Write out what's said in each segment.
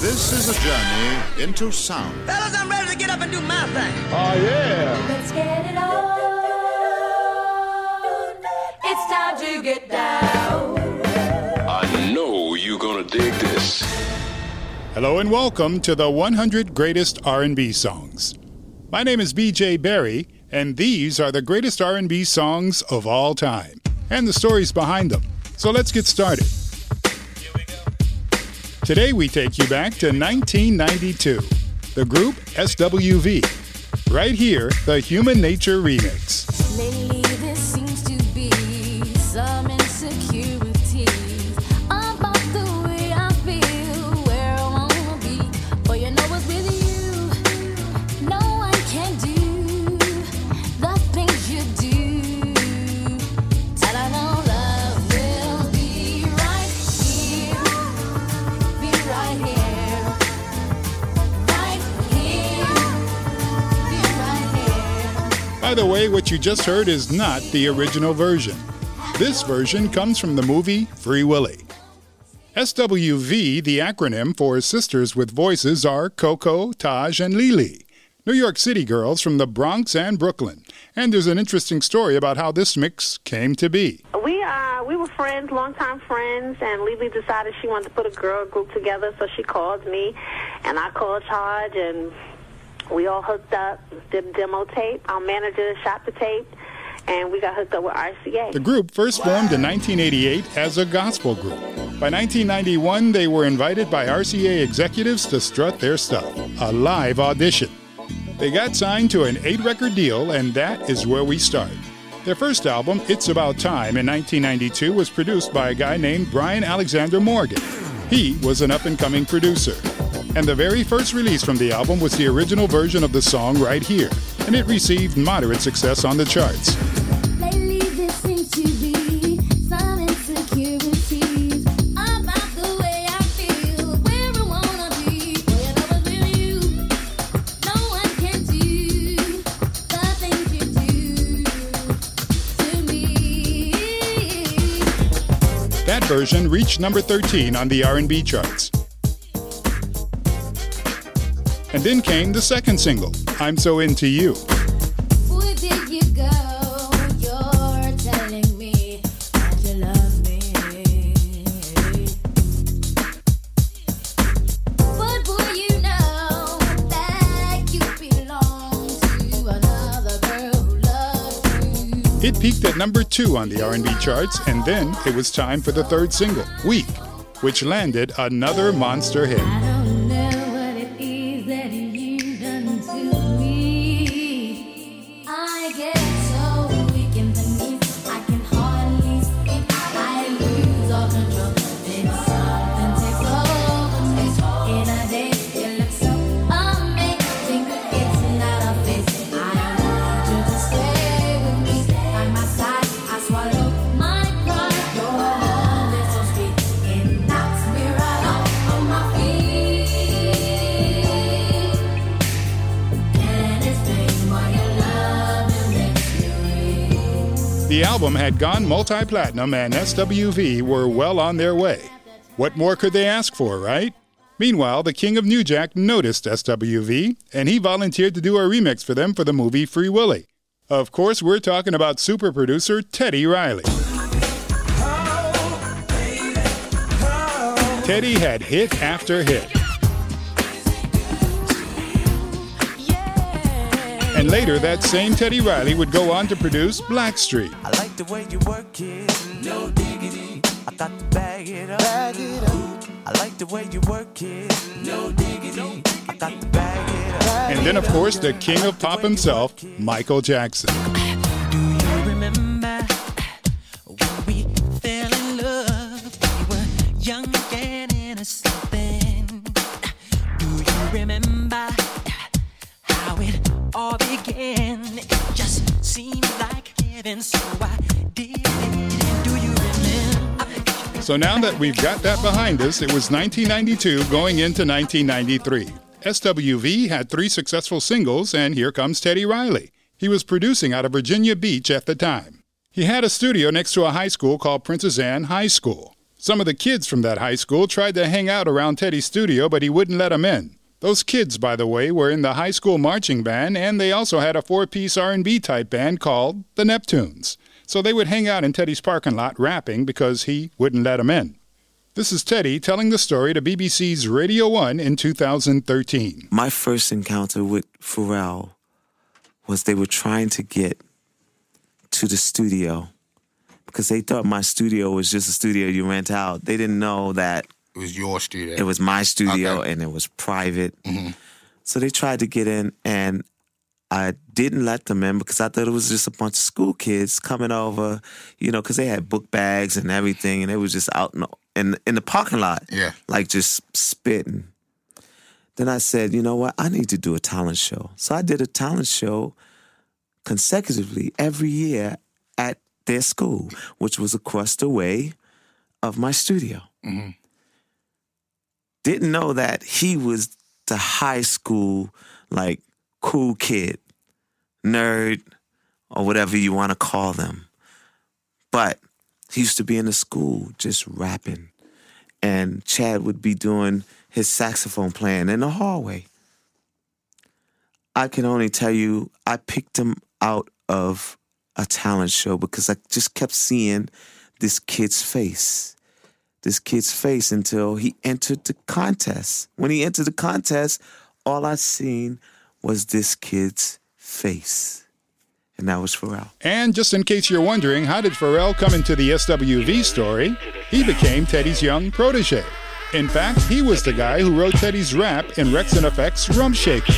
This is a journey into sound. Fellas, I'm ready to get up and do my thing. Oh, yeah. Let's get it on. It's time to get down. I know you're gonna dig this. Hello and welcome to the 100 Greatest R&B Songs. My name is BJ Barry, and these are the greatest R&B songs of all time, and the stories behind them. So let's get started. Today we take you back to 1992. The group SWV. Right here, the Human Nature remix. By the way, what you just heard is not the original version. This version comes from the movie Free Willy. SWV, the acronym for Sisters with Voices, are Coko, Taj, and Lelee. New York City girls from the Bronx and Brooklyn. And there's an interesting story about how this mix came to be. We uh we were friends, longtime friends, and Lelee decided she wanted to put a girl group together, so she called me, and I called Taj, and we all hooked up, did demo tape. Our manager shot the tape, and we got hooked up with RCA. The group first formed in 1988 as a gospel group. By 1991, they were invited by RCA executives to strut their stuff, a live audition. They got signed to an eight record deal, and that is where we start. Their first album, It's About Time, in 1992, was produced by a guy named Brian Alexander Morgan. He was an up and coming producer. And the very first release from the album was the original version of the song right here, and it received moderate success on the charts. Lately, there seems to be some insecurities about the way I feel, where I wanna be. Boy, I know it's with you. No one can do the things you do to me. That version reached number 13 on the R&B charts. And then came the second single, I'm So Into You. Where did you go? You're telling me that you love me. But boy, you know that you belong to another girl who loves you. It peaked at number 2 on the R&B charts and then it was time for the third single, Weak, which landed another monster hit. Album had gone multi-platinum and SWV were well on their way. What more could they ask for, right? Meanwhile, the King of New Jack noticed SWV and he volunteered to do a remix for them for the movie Free Willy. Of course, we're talking about super producer Teddy Riley. Teddy had hit after hit. And later, that same Teddy Riley would go on to produce Blackstreet. I like the way you work it, no diggity. I got to bag it up. I like the way you work it, no diggity. I got to bag it up. And then, of course, the king of pop himself, Michael Jackson. Do you remember when we fell in love? We were young began innocent then. Do you remember how it all began? It just seemed like heaven, so I did it. Do you remember? So now that we've got that behind us, it was 1992 going into 1993. SWV had three successful singles, and here comes Teddy Riley. He was producing out of Virginia Beach at the time. He had a studio next to a high school called Princess Anne High School. Some of the kids from that high school tried to hang out around Teddy's studio, but he wouldn't let them in. Those kids, by the way, were in the high school marching band, and they also had a four-piece R&B type band called the Neptunes. So they would hang out in Teddy's parking lot rapping because he wouldn't let them in. This is Teddy telling the story to BBC's Radio 1 in 2013. My first encounter with Pharrell was they were trying to get to the studio because they thought my studio was just a studio you rent out. They didn't know that was your studio. it was my studio Okay. and it was private. Mhm. So they tried to get in, and I didn't let them in because I thought it was just a bunch of school kids coming over, you know, because they had book bags and everything, and they was just out in the, in, in the parking lot, Yeah. like just spitting. Then I said, you know what? I need to do a talent show. So I did a talent show consecutively every year at their school, which was across the way of my studio. Mhm. Didn't know that he was the high school, like, cool kid, nerd, or whatever you want to call them. But he used to be in the school just rapping. And Chad would be doing his saxophone playing in the hallway. I can only tell you, I picked him out of a talent show because I just kept seeing this kid's face. This kid's face until he entered the contest. When he entered the contest, all I seen was this kid's face. And that was Pharrell. And just in case you're wondering, how did Pharrell come into the SWV story? He became Teddy's young protege. In fact, he was the guy who wrote Teddy's rap in Rex and Effect's Rump Shaker.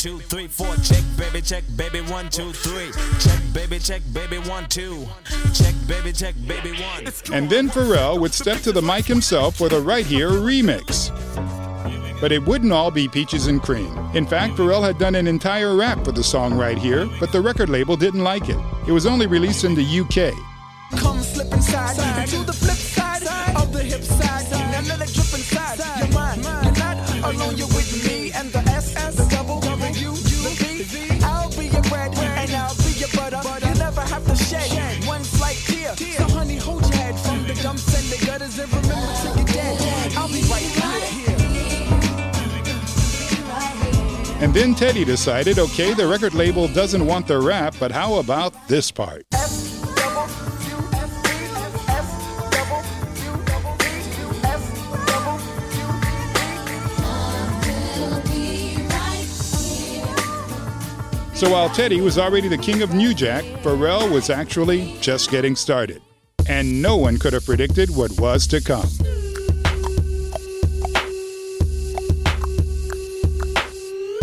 Two, three, four. Check, baby, check, baby, one, two, three. Check, baby, check, baby, one, two. Check, baby, check, baby, one. And then Pharrell would step to the mic himself for the Right Here remix. But it wouldn't all be peaches and cream. In fact, Pharrell had done an entire rap for the song Right Here, but the record label didn't like it. It was only released in the UK. Come slip inside, to the flip side of the hip side. Now let it drip inside your mind. You're not alone, you're And then Teddy decided okay, the record label doesn't want the rap, but how about this part? So while Teddy was already the king of New Jack, Pharrell was actually just getting started. And no one could have predicted what was to come.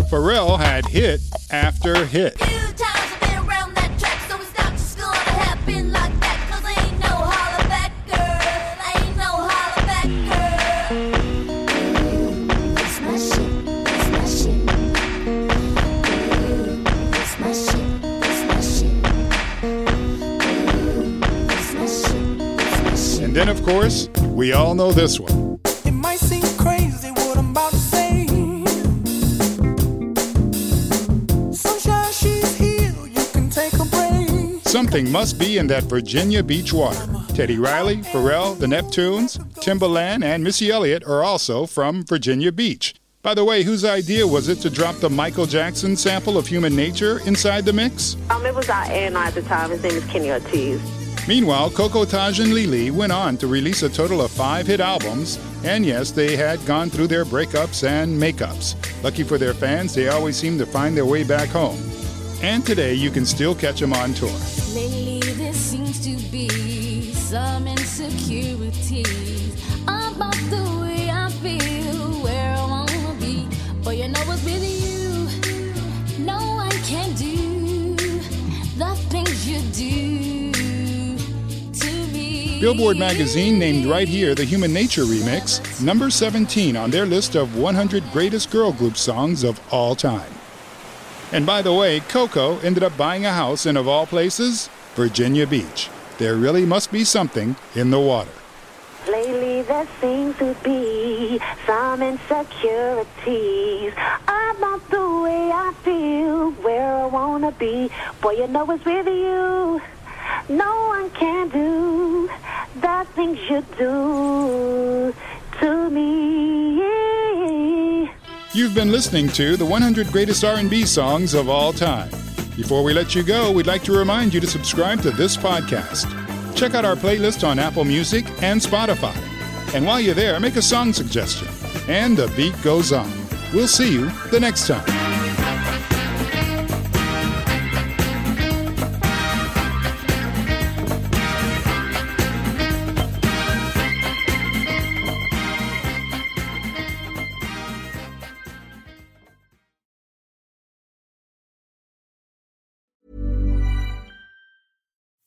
Pharrell had hit after hit. And then, of course, we all know this one. Something must be in that Virginia Beach water. Teddy Riley, Pharrell, the Neptunes, Timbaland, and Missy Elliott are also from Virginia Beach. By the way, whose idea was it to drop the Michael Jackson sample of Human Nature inside the mix? Um, it was our A&R at the time. His name is Kenny Ortiz. Meanwhile, Coko Taj and Lelee went on to release a total of five hit albums, and yes, they had gone through their breakups and makeups. Lucky for their fans, they always seem to find their way back home. And today, you can still catch them on tour. Lately, there seems to be some insecurities about the way I feel, where I wanna be. But you know was with you, no one can do the things you do to me. Billboard magazine named right here the Human Nature remix, number 17 on their list of 100 greatest girl group songs of all time. And by the way, Coko ended up buying a house in, of all places, Virginia Beach. There really must be something in the water. Lately there seems to be some insecurities about the way I feel, where I wanna be. Boy, you know it's with you. No one can do the things you do to me. You've been listening to the 100 greatest R&B songs of all time. Before we let you go, we'd like to remind you to subscribe to this podcast. Check out our playlist on Apple Music and Spotify. And while you're there, make a song suggestion. And the beat goes on. We'll see you the next time.